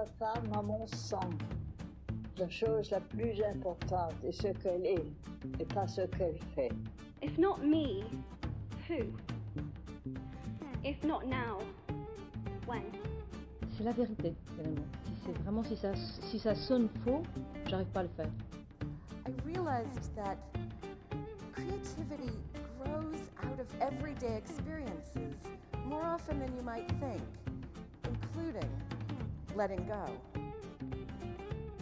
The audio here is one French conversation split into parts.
la femme a mon sang. La chose la plus importante est ce qu'elle est et pas ce qu'elle fait. If not me, who? If not now, when? C'est la vérité, finalement. Si c'est vraiment si ça, si ça sonne faux, j'arrive pas à le faire. I realized that creativity grows out of everyday experiences more often than you might think, including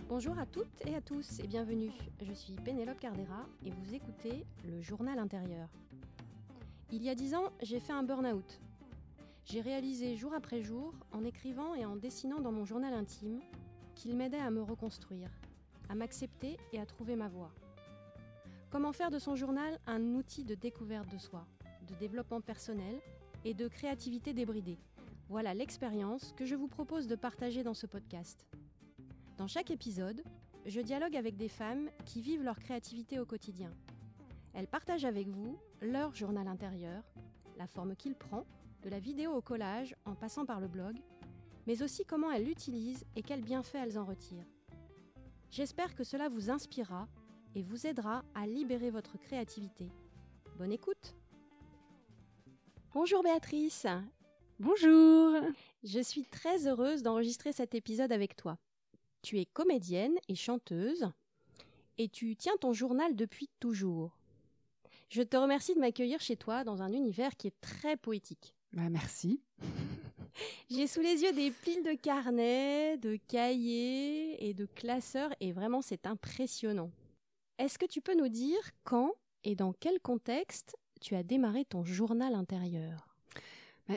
Bonjour à toutes et à tous et bienvenue. Je suis Pénélope Cardera et vous écoutez le journal intérieur. Il y a dix ans, j'ai fait un burn-out. J'ai réalisé jour après jour, en écrivant et en dessinant dans mon journal intime, qu'il m'aidait à me reconstruire, à m'accepter et à trouver ma voie. Comment faire de son journal un outil de découverte de soi, de développement personnel et de créativité débridée? Voilà l'expérience que je vous propose de partager dans ce podcast. Dans chaque épisode, je dialogue avec des femmes qui vivent leur créativité au quotidien. Elles partagent avec vous leur journal intérieur, la forme qu'il prend, de la vidéo au collage en passant par le blog, mais aussi comment elles l'utilisent et quels bienfaits elles en retirent. J'espère que cela vous inspirera et vous aidera à libérer votre créativité. Bonne écoute Bonjour Béatrice Bonjour Je suis très heureuse d'enregistrer cet épisode avec toi. Tu es comédienne et chanteuse et tu tiens ton journal depuis toujours. Je te remercie de m'accueillir chez toi dans un univers qui est très poétique. Bah, merci. J'ai sous les yeux des piles de carnets, de cahiers et de classeurs et vraiment c'est impressionnant. Est-ce que tu peux nous dire quand et dans quel contexte tu as démarré ton journal intérieur?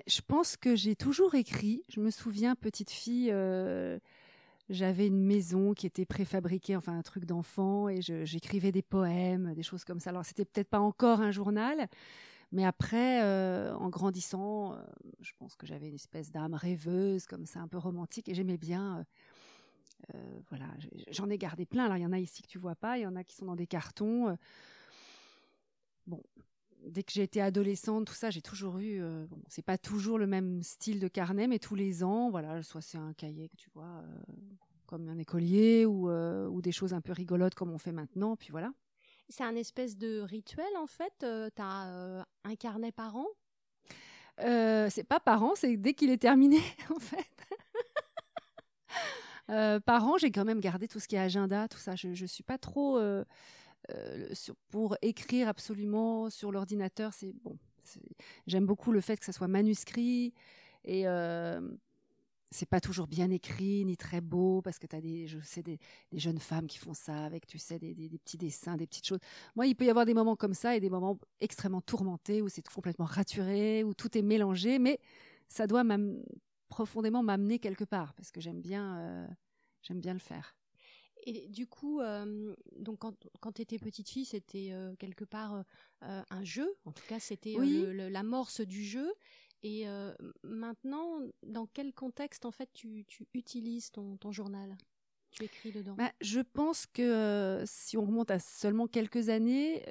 Je pense que j'ai toujours écrit. Je me souviens, petite fille, euh, j'avais une maison qui était préfabriquée, enfin un truc d'enfant, et j'écrivais des poèmes, des choses comme ça. Alors c'était peut-être pas encore un journal, mais après, euh, en grandissant, euh, je pense que j'avais une espèce d'âme rêveuse, comme ça, un peu romantique, et j'aimais bien. voilà, j'en ai gardé plein. Alors il y en a ici que tu vois pas, il y en a qui sont dans des cartons. Bon, dès que j'ai été adolescente, tout ça, j'ai toujours eu. euh, bon, c'est pas toujours le même style de carnet, mais tous les ans, voilà, soit c'est un cahier que tu vois, euh, comme un écolier, ou, euh, ou des choses un peu rigolotes comme on fait maintenant, puis voilà. C'est un espèce de rituel en fait Tu as un carnet par an? Euh, c'est pas par an, c'est dès qu'il est terminé, en fait. Euh, par an, j'ai quand même gardé tout ce qui est agenda, tout ça. Je, je suis pas trop euh, pour écrire absolument sur l'ordinateur. C'est bon. J'aime beaucoup le fait que ça soit manuscrit et euh, c'est pas toujours bien écrit ni très beau parce que tu as des, je sais, des, jeunes femmes qui font ça avec, tu sais, des, petits dessins, des petites choses. Moi, il peut y avoir des moments comme ça et des moments extrêmement tourmentés où c'est complètement raturé, où tout est mélangé, mais ça doit profondément m'amener quelque part parce que j'aime bien, euh, j'aime bien le faire. Et du coup, euh, donc quand, quand tu étais petite fille, c'était euh, quelque part euh, un jeu. En tout cas, c'était Oui. l'amorce du jeu. Et maintenant, dans quel contexte en fait tu, tu utilises ton, ton journal? Tu écris dedans? Bah, je pense que si on remonte à seulement quelques années,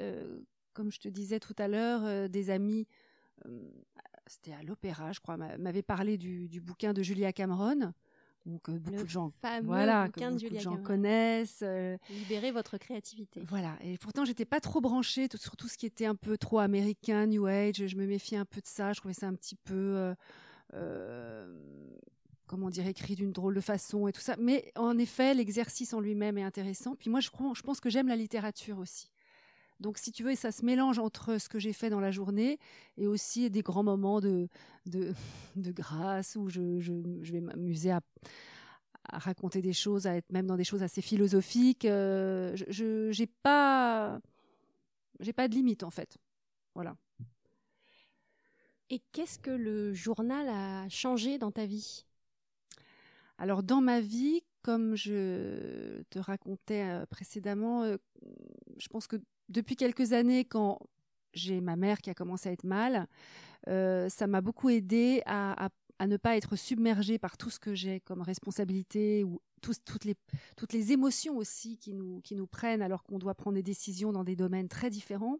comme je te disais tout à l'heure, des amis, c'était à l'opéra, je crois, m'a- m'avaient parlé du, du bouquin de Julia Cameron. Donc euh, beaucoup Le de gens, voilà, que de beaucoup de gens Cameron. connaissent. euh, Libérer votre créativité. Voilà, et pourtant j'étais pas trop branchée tout- sur tout ce qui était un peu trop américain, New Age. Je me méfiais un peu de ça. Je trouvais ça un petit peu, euh, euh, comment dire, écrit d'une drôle de façon et tout ça. Mais en effet, l'exercice en lui-même est intéressant. Puis moi, je, crois- je pense que j'aime la littérature aussi. Donc, si tu veux, ça se mélange entre ce que j'ai fait dans la journée et aussi des grands moments de, de, de grâce où je, je, je vais m'amuser à, à raconter des choses, à être même dans des choses assez philosophiques. Euh, je- j'ai pas j'ai pas de limite en fait. Voilà. Et qu'est-ce que le journal a changé dans ta vie? Alors dans ma vie, comme je te racontais euh, précédemment, euh, je pense que depuis quelques années, quand j'ai ma mère qui a commencé à être mal, euh, ça m'a beaucoup aidé à, ne pas être submergée par tout ce que j'ai comme responsabilité ou toutes, les, émotions aussi qui nous, prennent alors qu'on doit prendre des décisions dans des domaines très différents.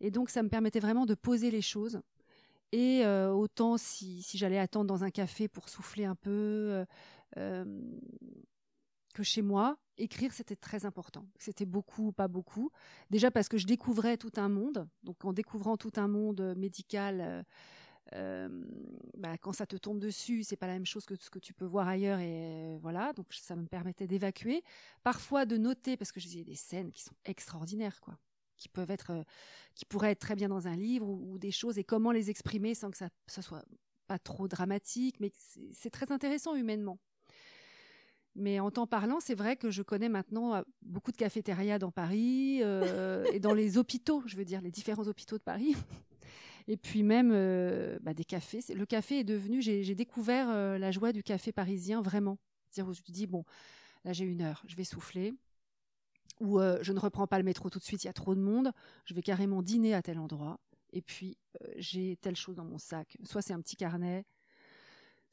Et donc ça me permettait vraiment de poser les choses. Et euh, autant si, j'allais attendre dans un café pour souffler un peu, euh, chez moi, écrire c'était très important. C'était beaucoup, pas beaucoup. Déjà parce que je découvrais tout un monde. Donc en découvrant tout un monde médical, euh, euh, bah, quand ça te tombe dessus, c'est pas la même chose que ce que tu peux voir ailleurs. Et voilà, donc ça me permettait d'évacuer. Parfois de noter, parce que je disais des scènes qui sont extraordinaires, quoi qui peuvent être, euh, qui pourraient être très bien dans un livre ou, ou, des choses et comment les exprimer sans que ça, ça soit pas trop dramatique, mais c'est très intéressant humainement. Mais en temps parlant, c'est vrai que je connais maintenant euh, beaucoup de cafétérias dans Paris euh, et dans les hôpitaux, je veux dire les différents hôpitaux de Paris. Et puis même euh, bah, des cafés. Le café est devenu, j'ai découvert la joie du café parisien vraiment. C'est-à-dire où je me dis bon, là j'ai une heure, je vais souffler. Ou je ne reprends pas le métro tout de suite, il y a trop de monde. Je vais carrément dîner à tel endroit. Et puis j'ai telle chose dans mon sac. Soit c'est un petit carnet,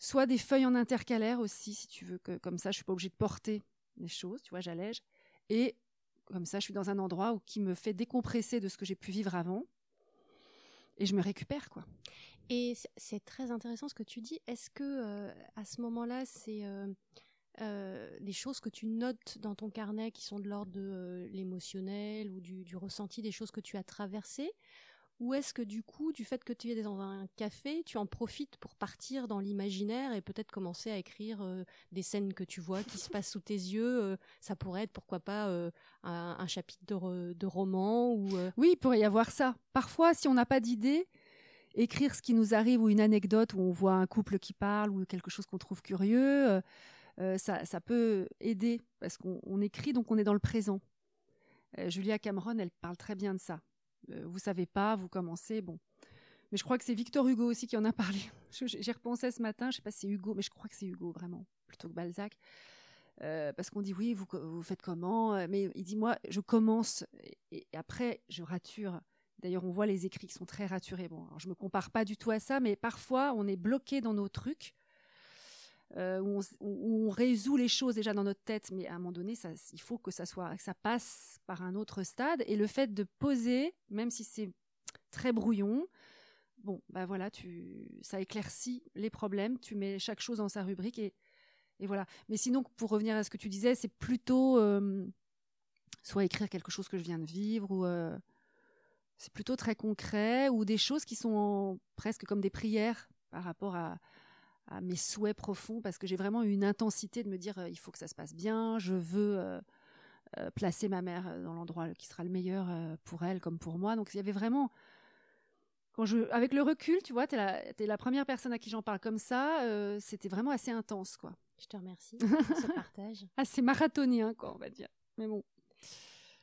soit des feuilles en intercalaire aussi, si tu veux que comme ça, je suis pas obligée de porter les choses. Tu vois, j'allège. Et comme ça, je suis dans un endroit où, qui me fait décompresser de ce que j'ai pu vivre avant. Et je me récupère, quoi. Et c'est très intéressant ce que tu dis. Est-ce que euh, à ce moment-là, c'est euh, euh, des choses que tu notes dans ton carnet qui sont de l'ordre de euh, l'émotionnel ou du, ressenti des choses que tu as traversées? Ou est-ce que du coup, du fait que tu es dans un café, tu en profites pour partir dans l'imaginaire et peut-être commencer à écrire euh, des scènes que tu vois qui se passent sous tes yeux euh, Ça pourrait être, pourquoi pas, euh, un, chapitre de, roman ou Oui, il pourrait y avoir ça. Parfois, si on n'a pas d'idée, écrire ce qui nous arrive ou une anecdote où on voit un couple qui parle ou quelque chose qu'on trouve curieux, ça, ça, peut aider parce qu'on écrit, donc on est dans le présent. Julia Cameron, elle parle très bien de ça vous savez pas, vous commencez, bon. Mais je crois que c'est Victor Hugo aussi qui en a parlé. J'ai repensé ce matin, je sais pas si c'est Hugo, mais je crois que c'est Hugo vraiment, plutôt que Balzac. Euh, parce qu'on dit oui, vous, vous faites comment? Euh, Mais il dit moi, je commence et, et après je rature. D'ailleurs, on voit les écrits qui sont très raturés. Bon, alors je me compare pas du tout à ça, mais parfois on est bloqué dans nos trucs. Euh, où, on, résout les choses déjà dans notre tête, mais à un moment donné, ça, il faut que ça passe par un autre stade. Et le fait de poser, même si c'est très brouillon, bon, bah voilà, tu, ça éclaircit les problèmes. Tu mets chaque chose dans sa rubrique et, voilà. Mais sinon, pour revenir à ce que tu disais, c'est plutôt euh, soit écrire quelque chose que je viens de vivre ou euh, c'est plutôt très concret ou des choses qui sont presque comme des prières par rapport à à mes souhaits profonds parce que j'ai vraiment eu une intensité de me dire euh, il faut que ça se passe bien, je veux euh, euh, placer ma mère dans l'endroit qui sera le meilleur pour elle comme pour moi. Donc il y avait vraiment quand je avec le recul, tu vois, tu es la es la première personne à qui j'en parle comme ça, c'était vraiment assez intense quoi. Je te remercie pour ce partage. assez marathonien quoi, on va dire. Mais bon.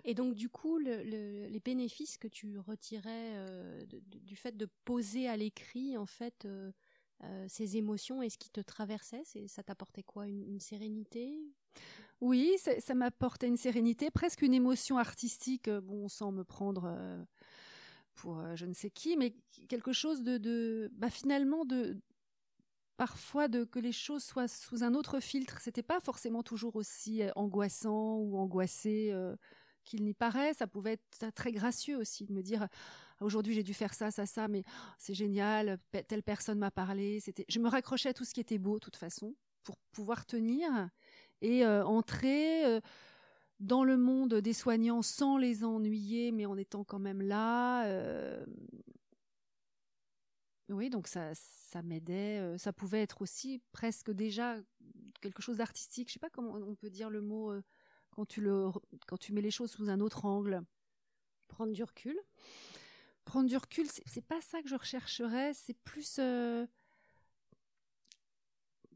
Et donc, du coup, le, le, les bénéfices que tu retirais euh, de, de, du fait de poser à l'écrit, en fait, euh, euh, ces émotions et ce qui te traversait Ça t'apportait quoi? Une, sérénité? Oui, ça m'apportait une sérénité, presque une émotion artistique, euh, bon, sans me prendre euh, pour je ne sais qui, mais quelque chose de, de bah, finalement de parfois de que les choses soient sous un autre filtre. C'était pas forcément toujours aussi angoissant ou angoissé qu'il n'y paraît. Ça pouvait être très gracieux aussi de me dire aujourd'hui j'ai dû faire ça, ça, ça, mais c'est génial, telle personne m'a parlé. C'était, je me raccrochais à tout ce qui était beau, de toute façon, pour pouvoir tenir et euh, entrer euh, dans le monde des soignants sans les ennuyer, mais en étant quand même là. Euh... Oui, donc ça, ça m'aidait. Ça pouvait être aussi presque déjà quelque chose d'artistique. Je sais pas comment on peut dire le mot quand tu le, quand tu mets les choses sous un autre angle. Prendre du recul prendre du recul, c'est pas ça que je rechercherais, c'est plus euh,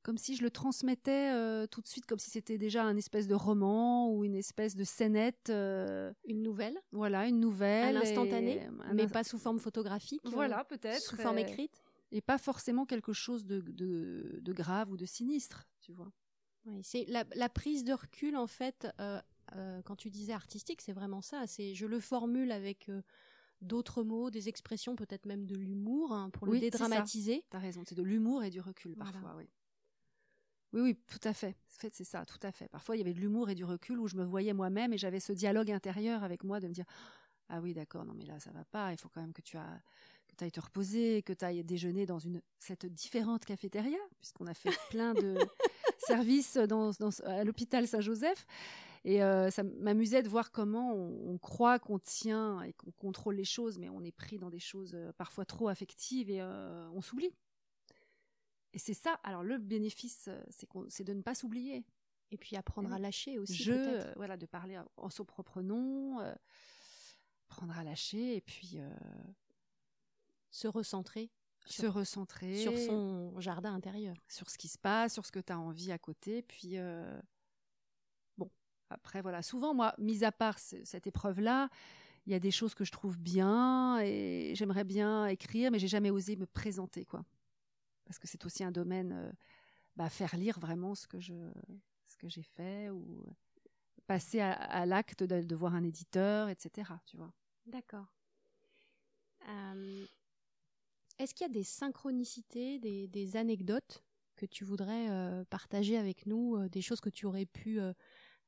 comme si je le transmettais euh, tout de suite, comme si c'était déjà un espèce de roman ou une espèce de scénette. Euh, une nouvelle Voilà, une nouvelle. Un instantané, mais pas sous forme photographique. Voilà, peut-être. Sous forme écrite. Et pas forcément quelque chose de, de, de grave ou de sinistre, tu vois. Oui, c'est la, la, prise de recul, en fait, quand tu disais artistique, c'est vraiment ça. C'est Je le formule avec d'autres mots, des expressions, peut-être même de l'humour, hein, pour oui, le dédramatiser. Tu as raison, c'est de l'humour et du recul voilà. parfois, oui. Oui, oui, tout à fait. En fait, c'est ça, tout à fait. Parfois, il y avait de l'humour et du recul où je me voyais moi-même et j'avais ce dialogue intérieur avec moi de me dire Ah oui, d'accord, non, mais là, ça va pas. Il faut quand même que tu as que ailles te reposer, que tu ailles déjeuner dans une cette différente cafétéria, puisqu'on a fait plein de service dans, dans- à l'hôpital Saint-Joseph. Et euh, ça m'amusait de voir comment on, on croit qu'on tient et qu'on contrôle les choses, mais on est pris dans des choses euh, parfois trop affectives et euh, on s'oublie. Et c'est ça. Alors le bénéfice, c'est de ne pas s'oublier. Et puis apprendre à lâcher aussi. Je, euh, voilà, de parler en son propre nom, euh, prendre à lâcher et puis Se recentrer se recentrer sur son jardin intérieur. sur ce qui se passe, sur ce que tu as envie à côté. Puis, euh, bon, après, voilà. Souvent, moi, mis à part ce- cette épreuve-là, il y a des choses que je trouve bien et j'aimerais bien écrire, mais j'ai jamais osé me présenter, quoi. Parce que c'est aussi un domaine, euh, bah, faire lire vraiment ce que je, ce que j'ai fait ou passer à, à l'acte de, de voir un éditeur, etc. Tu vois. D'accord. Euh, Est-ce qu'il y a des synchronicités, des, des anecdotes que tu voudrais euh, partager avec nous, euh, des choses que tu aurais pu euh,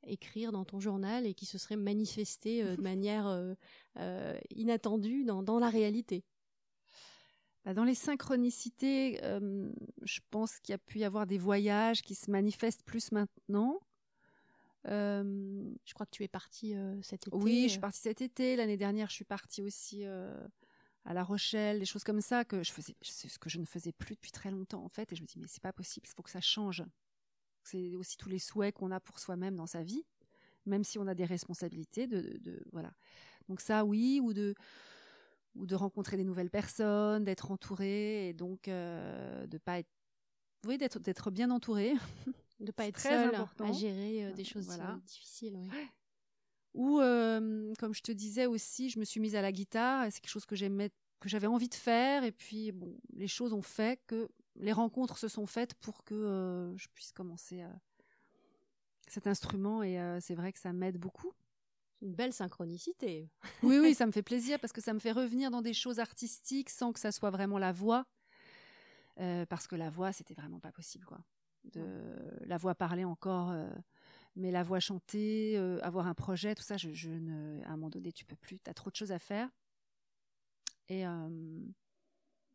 écrire dans ton journal et qui se seraient manifestées de manière inattendue dans, dans la réalité? Bah, Dans les synchronicités, je pense qu'il y a pu y avoir des voyages qui se manifestent plus maintenant. Je crois que tu es partie cet été. oui, je suis partie cet été. L'année dernière, je suis partie aussi à La Rochelle, des choses comme ça que je faisais, c'est ce que je ne faisais plus depuis très longtemps en fait. Et je me dis mais c'est pas possible, il faut que ça change. C'est aussi tous les souhaits qu'on a pour soi-même dans sa vie, même si on a des responsabilités. De, de- de- voilà. Donc ça, oui, ou de ou de rencontrer des nouvelles personnes, d'être entouré et donc euh, de pas être, oui, d'être d'être bien entouré. de pas être très important. à gérer euh, des choses Voilà. euh, difficiles. oui. Ou, euh, comme je te disais aussi, je me suis mise à la guitare. et C'est quelque chose que j'aimais, que j'avais envie de faire. Et puis, bon, les choses ont fait que les rencontres se sont faites pour que euh, je puisse commencer à- cet instrument. Et euh, c'est vrai que ça m'aide beaucoup. Une belle synchronicité. Oui, oui, ça me fait plaisir parce que ça me fait revenir dans des choses artistiques sans que ça soit vraiment la voix. Euh, parce que la voix, c'était vraiment pas possible, quoi. De la voix parlée encore, euh, mais la voix chantée, euh, avoir un projet, tout ça, je, je ne, à un moment donné, tu peux plus. Tu as trop de choses à faire. Et euh,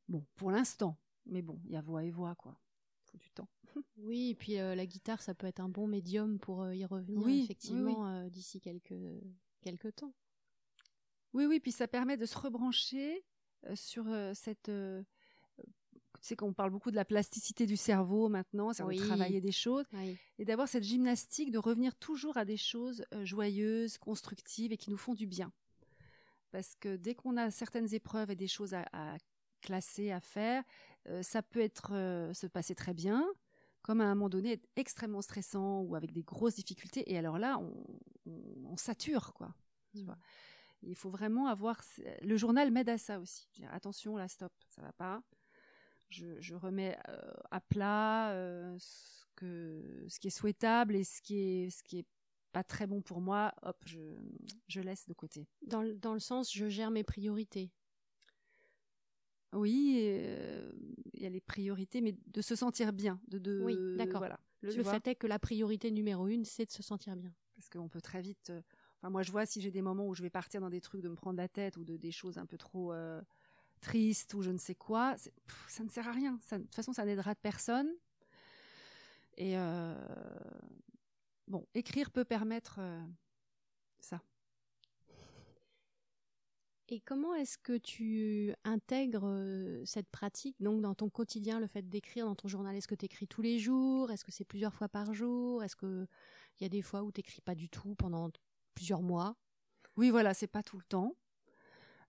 bon, pour l'instant, mais bon, il y a voix et voix, quoi. Faut du temps. Oui, et puis euh, la guitare, ça peut être un bon médium pour y revenir Oui, oui, effectivement d'ici quelques, quelques temps. Oui, oui, puis ça permet de se rebrancher sur cette. Tu sais qu'on parle beaucoup de la plasticité du cerveau maintenant, c'est Oui. de travailler des choses Oui. et d'avoir cette gymnastique de revenir toujours à des choses euh, joyeuses, constructives et qui nous font du bien. Parce que dès qu'on a certaines épreuves et des choses à, à classer, à faire, euh, ça peut être euh, se passer très bien, comme à un moment donné être extrêmement stressant ou avec des grosses difficultés. Et alors là, on, on- on sature, quoi. Tu vois? Il faut vraiment avoir. Le journal m'aide à ça aussi. Attention, là, stop, ça va pas. Je, je remets euh, à plat euh, ce, que, ce qui est souhaitable et ce qui est, ce qui est pas très bon pour moi. Hop, je, je laisse de côté. Dans, le- dans le sens, je gère mes priorités. Oui, euh, il y a les priorités, mais de se sentir bien. De, de, Oui, d'accord. Voilà. Le, fait est que la priorité numéro une, c'est de se sentir bien. parce qu'on peut très vite. euh, Enfin, moi, je vois si j'ai des moments où je vais partir dans des trucs de me prendre la tête ou de des choses un peu trop euh, tristes ou je ne sais quoi, pff, ça ne sert à rien. Ça- de toute façon, ça n'aidera personne. Et euh, bon, écrire peut permettre euh, ça. Et comment est-ce que tu intègres euh, cette pratique donc dans ton quotidien, le fait d'écrire dans ton journal? Est-ce que tu écris tous les jours? Est-ce que c'est plusieurs fois par jour? Est-ce que il y a des fois où tu n'écris pas du tout pendant plusieurs mois? Oui, voilà, c'est pas tout le temps.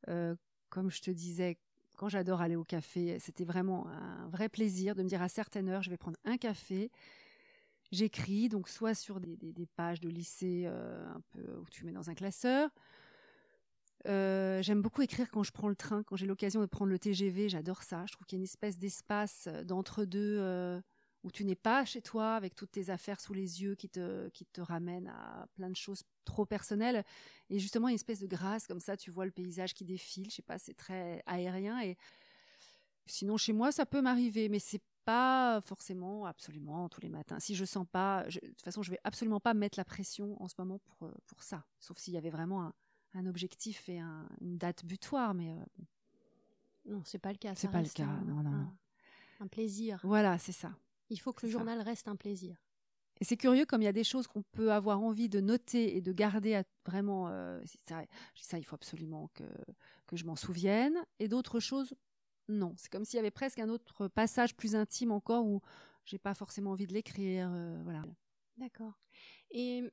Euh, comme je te disais, quand j'adore aller au café, c'était vraiment un vrai plaisir de me dire à certaines heures, je vais prendre un café. J'écris, donc soit sur des, pages de lycée euh, un peu où tu mets dans un classeur. Euh, J'aime beaucoup écrire quand je prends le train, quand j'ai l'occasion de prendre le TGV, j'adore ça. Je trouve qu'il y a une espèce d'espace euh, d'entre-deux où tu n'es pas chez toi avec toutes tes affaires sous les yeux qui te, qui te ramènent à plein de choses trop personnelles. Et justement, une espèce de grâce comme ça, tu vois le paysage qui défile, je sais pas, c'est très aérien. Et sinon, chez moi, ça peut m'arriver, mais c'est pas forcément absolument tous les matins. Si je sens pas, je- de toute façon, je vais absolument pas mettre la pression en ce moment pour, euh, pour ça. Sauf s'il y avait vraiment un, un objectif et un- une date butoir, mais euh, bon. Non, c'est pas le cas. C'est pas le cas, un- non, non, non. un- Un plaisir. voilà, c'est ça. Il faut que le ça. journal reste un plaisir. Et c'est curieux comme il y a des choses qu'on peut avoir envie de noter et de garder à, vraiment. Euh, ça, ça, il faut absolument que, que je m'en souvienne. Et d'autres choses, non. C'est comme s'il y avait presque un autre passage plus intime encore où j'ai pas forcément envie de l'écrire. Euh, voilà. D'accord. Et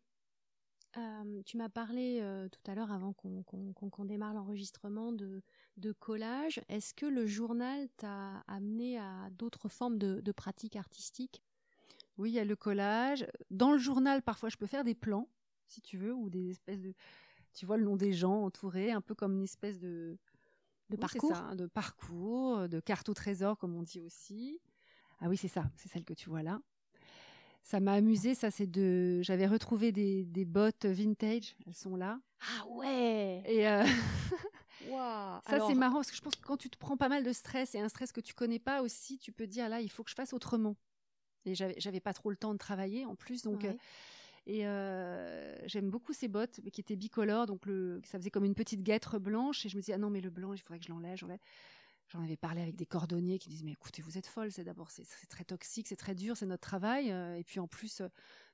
euh, tu m'as parlé tout à l'heure, avant qu'on démarre l'enregistrement, de, de collage. Est-ce que le journal t'a amené à d'autres formes de, de pratiques artistiques? Oui, il y a le collage. Dans le journal, parfois, je peux faire des plans, si tu veux, ou des espèces de. Tu vois le nom des gens entourés, un peu comme une espèce de. De parcours? Ça, de parcours, de carte au trésor, comme on dit aussi. Ah oui, c'est ça, c'est celle que tu vois là. Ça m'a amusé, ça c'est de. J'avais retrouvé des, des, bottes vintage, elles sont là. Ah ouais Et euh, ça c'est marrant parce que je pense que quand tu te prends pas mal de stress et un stress que tu connais pas aussi, tu peux dire là il faut que je fasse autrement. Et j'avais pas trop le temps de travailler en plus, donc. Euh, et euh, j'aime beaucoup ces bottes qui étaient bicolores, donc le, ça faisait comme une petite guêtre blanche. Et je me disais, ah non, mais le blanc, il faudrait que je l'enlève. J'en avais parlé avec des cordonniers qui disaient, mais écoutez, vous êtes folle, c'est d'abord, c'est très toxique, c'est très dur, c'est notre travail. Euh, et puis en plus,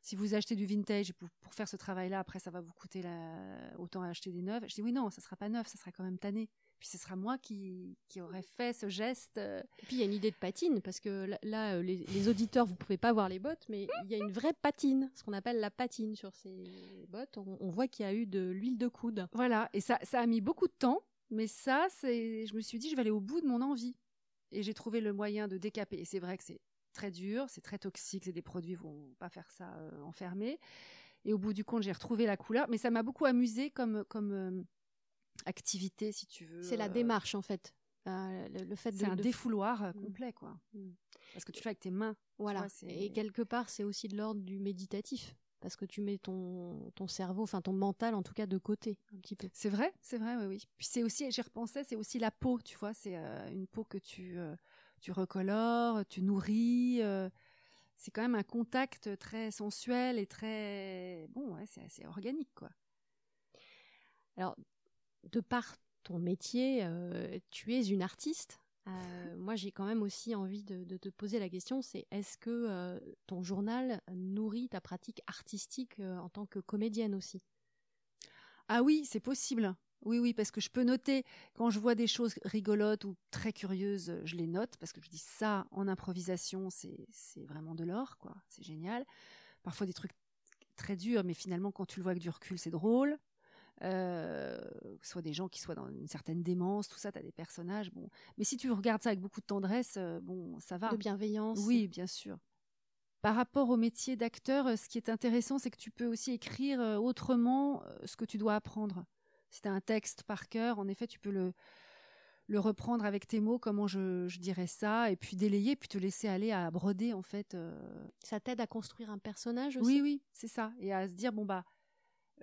si vous achetez du vintage pour, pour faire ce travail-là, après, ça va vous coûter la, autant à acheter des neuves. Je dis, oui, non, ça sera pas neuf, ça sera quand même tanné puis ce sera moi qui, qui aurais fait ce geste. Euh. Et puis il y a une idée de patine, parce que là, euh, les, auditeurs, vous pouvez pas voir les bottes, mais il y a une vraie patine, ce qu'on appelle la patine sur ces bottes. On, voit qu'il y a eu de l'huile de coude. Voilà, et ça, ça a mis beaucoup de temps, mais ça, c'est, je me suis dit, je vais aller au bout de mon envie. Et j'ai trouvé le moyen de décaper. Et c'est vrai que c'est très dur, c'est très toxique, c'est des produits vont pas faire ça euh, enfermés. Et au bout du compte, j'ai retrouvé la couleur, mais ça m'a beaucoup amusé comme comme activité, si tu veux. C'est la euh, démarche, en fait. Euh, le, fait c'est un défouloir euh, mmh. complet, quoi. Mmh. Parce que tu fais avec tes mains. Voilà. et quelque part, c'est aussi de l'ordre du méditatif. Parce que tu mets ton, ton cerveau, enfin ton mental en tout cas de côté un petit peu. C'est vrai, c'est vrai, oui, oui. Puis c'est aussi, j'y repensais, c'est aussi la peau, tu vois, c'est une peau que tu, tu recolores, tu nourris. c'est quand même un contact très sensuel et très bon, ouais, c'est assez organique, quoi. Alors, de par ton métier, euh, tu es une artiste. Euh, moi, j'ai quand même aussi envie de, te poser la question, c'est est-ce que euh, ton journal nourrit ta pratique artistique en tant que comédienne aussi? Ah oui, c'est possible. Oui, oui, parce que je peux noter quand je vois des choses rigolotes ou très curieuses, je les note parce que je dis ça en improvisation, c'est vraiment de l'or, quoi. C'est génial. Parfois des trucs très durs, mais finalement quand tu le vois avec du recul, c'est drôle euh, soit des gens qui soient dans une certaine démence, tout ça, tu as des personnages. Bon. Mais si tu regardes ça avec beaucoup de tendresse, euh, bon, ça va. De bienveillance. Oui, bien sûr. Par rapport au métier d'acteur, euh, ce qui est intéressant, c'est que tu peux aussi écrire euh, autrement ce que tu dois apprendre. Si tu as un texte par cœur, en effet, tu peux le, le reprendre avec tes mots, comment je, je, dirais ça, et puis délayer, puis te laisser aller à broder, en fait. Ça t'aide à construire un personnage aussi? Oui, oui, c'est ça. Et à se dire, bon, bah,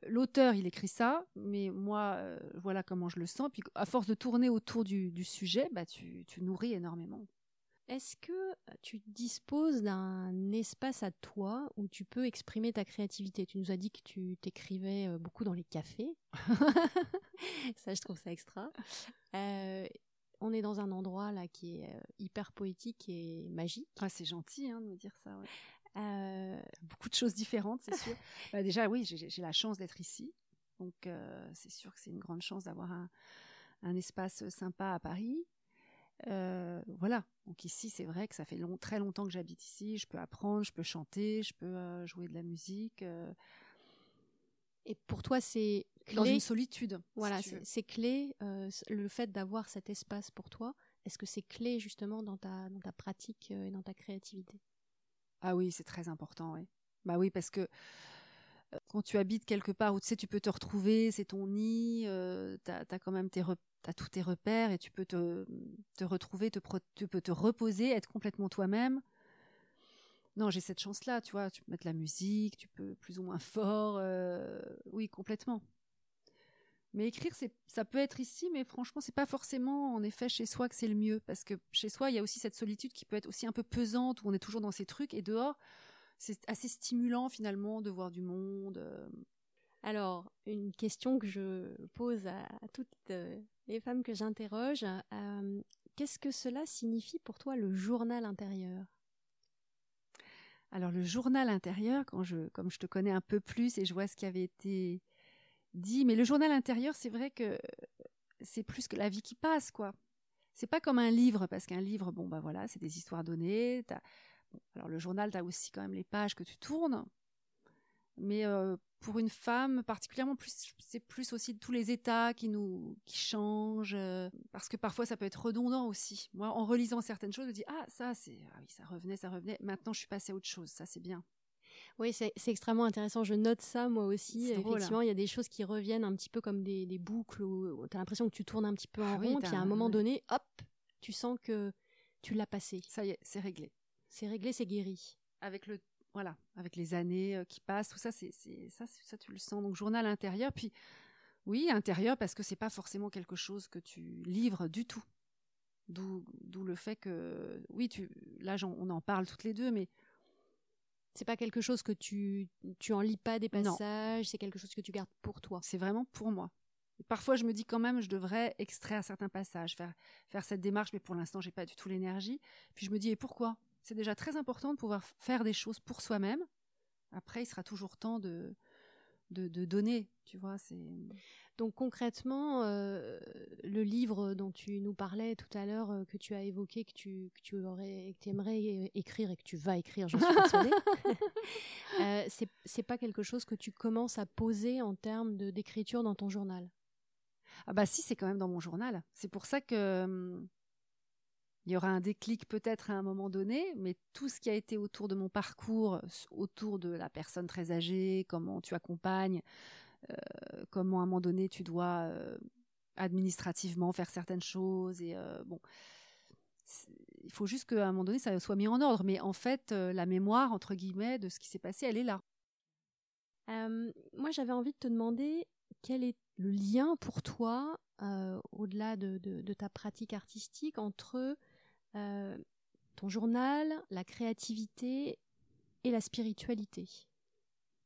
l'auteur, il écrit ça, mais moi, euh, voilà comment je le sens. Puis à force de tourner autour du, sujet, bah, tu, nourris énormément. Est-ce que tu disposes d'un espace à toi où tu peux exprimer ta créativité? Tu nous as dit que tu t'écrivais euh, beaucoup dans les cafés. ça, je trouve ça extra. Euh, on est dans un endroit là qui est hyper poétique et magique. Ah, c'est gentil hein, de me dire ça. Euh, beaucoup de choses différentes, c'est sûr. bah déjà, oui, j'ai la chance d'être ici. Donc, euh, c'est sûr que c'est une grande chance d'avoir un, un, espace sympa à Paris. Euh, voilà. Donc ici, c'est vrai que ça fait long, très longtemps que j'habite ici. Je peux apprendre, je peux chanter, je peux euh, jouer de la musique. Euh. Et pour toi, c'est dans une solitude. Voilà, c'est clé. le fait d'avoir cet espace pour toi, est-ce que c'est clé justement dans ta dans ta pratique et dans ta créativité? Ah oui, c'est très important, oui. Bah oui, parce que euh, quand tu habites quelque part où tu sais, tu peux te retrouver, c'est ton nid, euh, tu as, quand même tes tous tes repères et tu peux te, te retrouver, te tu peux te reposer, être complètement toi-même. Non, j'ai cette chance-là, tu vois, tu peux mettre la musique, tu peux plus ou moins fort, euh, oui, complètement. Mais écrire, ça peut être ici, mais franchement, c'est pas forcément en effet chez soi que c'est le mieux, parce que chez soi, il y a aussi cette solitude qui peut être aussi un peu pesante, où on est toujours dans ces trucs, et dehors, c'est assez stimulant finalement de voir du monde. Euh. Alors, une question que je pose à, toutes euh, les femmes que j'interroge, euh, qu'est-ce que cela signifie pour toi le journal intérieur? Alors le journal intérieur, quand je, comme je te connais un peu plus et je vois ce qui avait été dit, mais le journal intérieur, c'est vrai que c'est plus que la vie qui passe, quoi. C'est pas comme un livre, parce qu'un livre, bon, bah voilà, c'est des histoires données. alors le journal, tu as aussi quand même les pages que tu tournes. Mais euh, pour une femme, particulièrement, plus, c'est plus aussi tous les états qui nous qui changent, euh, parce que parfois ça peut être redondant aussi. Moi, en relisant certaines choses, je dis ah ça c'est ah oui ça revenait, ça revenait. Maintenant, je suis passée à autre chose. Ça c'est bien. Oui, c'est extrêmement intéressant. Je note ça moi aussi. Effectivement, il y a des choses qui reviennent un petit peu comme des, des boucles où tu as l'impression que tu tournes un petit peu en ah rond, puis à un moment donné, hop, tu sens que tu l'as passé. Ça y est, c'est réglé. C'est réglé, c'est guéri. Avec le voilà, avec les années euh, qui passent, tout ça, c'est ça, ça, tu le sens. Donc journal intérieur, puis oui, intérieur parce que c'est pas forcément quelque chose que tu livres du tout. D'où le fait que, oui, tu, là, on en parle toutes les deux, mais c'est pas quelque chose que tu, tu en lis pas des passages, c'est quelque chose que tu gardes pour toi. C'est vraiment pour moi. parfois, je me dis quand même, je devrais extraire certains passages, faire, faire cette démarche, mais pour l'instant, j'ai pas du tout l'énergie. Puis je me dis, et pourquoi? C'est déjà très important de pouvoir faire des choses pour soi-même. Après, il sera toujours temps de, de, donner, tu vois. C'est donc concrètement, euh, le livre dont tu nous parlais tout à l'heure, euh, que tu as évoqué, que tu, que tu aurais, que aimerais écrire et que tu vas écrire, je suis persuadée, euh, c'est pas quelque chose que tu commences à poser en termes d'écriture dans ton journal? Ah bah si, c'est quand même dans mon journal. C'est pour ça que hum, il y aura un déclic peut-être à un moment donné, mais tout ce qui a été autour de mon parcours, autour de la personne très âgée, comment tu accompagnes, comment à un moment donné tu dois euh, administrativement faire certaines choses, et euh, bon, il faut juste qu'à un moment donné ça soit mis en ordre. Mais en fait, la mémoire entre guillemets de ce qui s'est passé, elle est là. moi, j'avais envie de te demander quel est le lien pour toi, au-delà de, ta pratique artistique, entre euh, ton journal, la créativité et la spiritualité?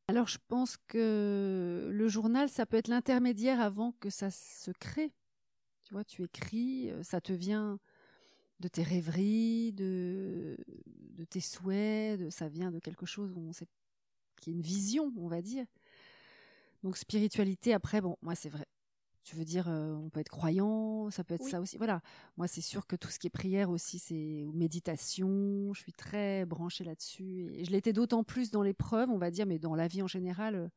Alors je pense que le journal, ça peut être l'intermédiaire avant que ça se crée. Tu vois, tu écris, euh, ça te vient de tes rêveries, de, de tes souhaits, ça vient de quelque chose on sait, qui est une vision, on va dire. Donc spiritualité, après, bon, moi c'est vrai, tu veux dire, euh, on peut être croyant, ça peut être ça aussi. Voilà. Moi, c'est sûr que tout ce qui est prière aussi, c'est méditation. Je suis très branchée là-dessus. Et je l'étais d'autant plus dans l'épreuve, on va dire, mais dans la vie en général,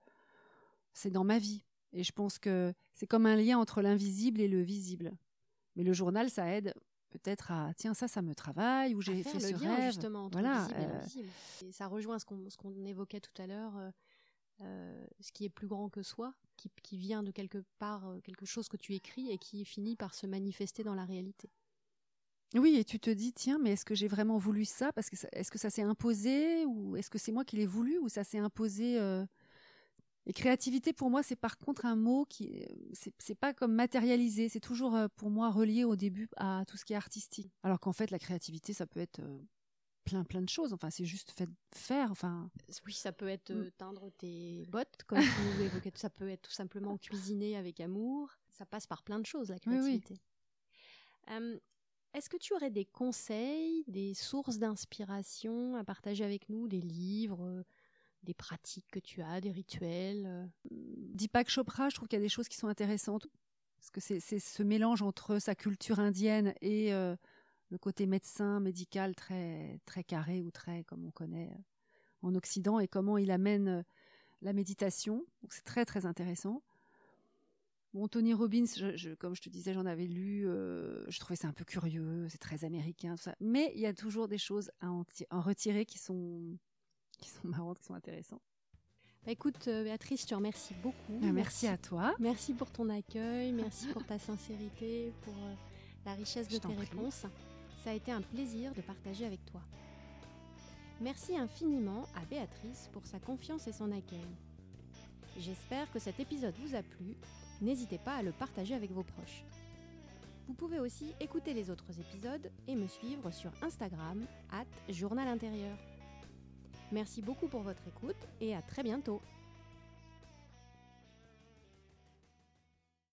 c'est dans ma vie. Et je pense que c'est comme un lien entre l'invisible et le visible. Mais le journal, ça aide peut-être à tiens ça ça me travaille ou j'ai fait ce lien, rêve justement entre voilà, et invisible. Et ça rejoint ce qu'on ce évoquait tout à l'heure euh, ce qui est plus grand que soi, qui, vient de quelque part, euh, quelque chose que tu écris et qui finit par se manifester dans la réalité. Oui, et tu te dis, tiens, mais est-ce que j'ai vraiment voulu ça? Parce que est-ce que ça s'est imposé? Ou est-ce que c'est moi qui l'ai voulu? Ou ça s'est imposé euh? Et créativité, pour moi, c'est par contre un mot qui, c'est pas comme matérialisé. C'est toujours pour moi relié au début à tout ce qui est artistique. Alors qu'en fait, la créativité, ça peut être plein plein de choses. Enfin, c'est juste fait faire. Enfin, oui, ça peut être euh, mm. teindre tes bottes, comme tu nous évoquais. Ça peut être tout simplement cuisiner avec amour. Ça passe par plein de choses la créativité. Est-ce que tu aurais des conseils, des sources d'inspiration à partager avec nous, des livres, des pratiques que tu as, des rituels euh? Deepak Chopra, je trouve qu'il y a des choses qui sont intéressantes parce que c'est ce mélange entre sa culture indienne et euh, le côté médecin, médical très, très carré ou très comme on connaît euh, en Occident et comment il amène euh, la méditation. c'est très très intéressant. Bon, Tony Robbins, comme je te disais, j'en avais lu, euh, je trouvais ça un peu curieux, c'est très américain, tout ça. Mais il y a toujours des choses à en, retirer qui sont, qui sont marrantes, qui sont intéressantes. Bah, écoute, Béatrice, je te remercie beaucoup. Bah, merci, à toi. Merci pour ton accueil, merci pour ta sincérité, pour la richesse de tes réponses. Ça a été un plaisir de partager avec toi. Merci infiniment à Béatrice pour sa confiance et son accueil. J'espère que cet épisode vous a plu. N'hésitez pas à le partager avec vos proches. Vous pouvez aussi écouter les autres épisodes et me suivre sur Instagram, at Journal Intérieur. Merci beaucoup pour votre écoute et à très bientôt.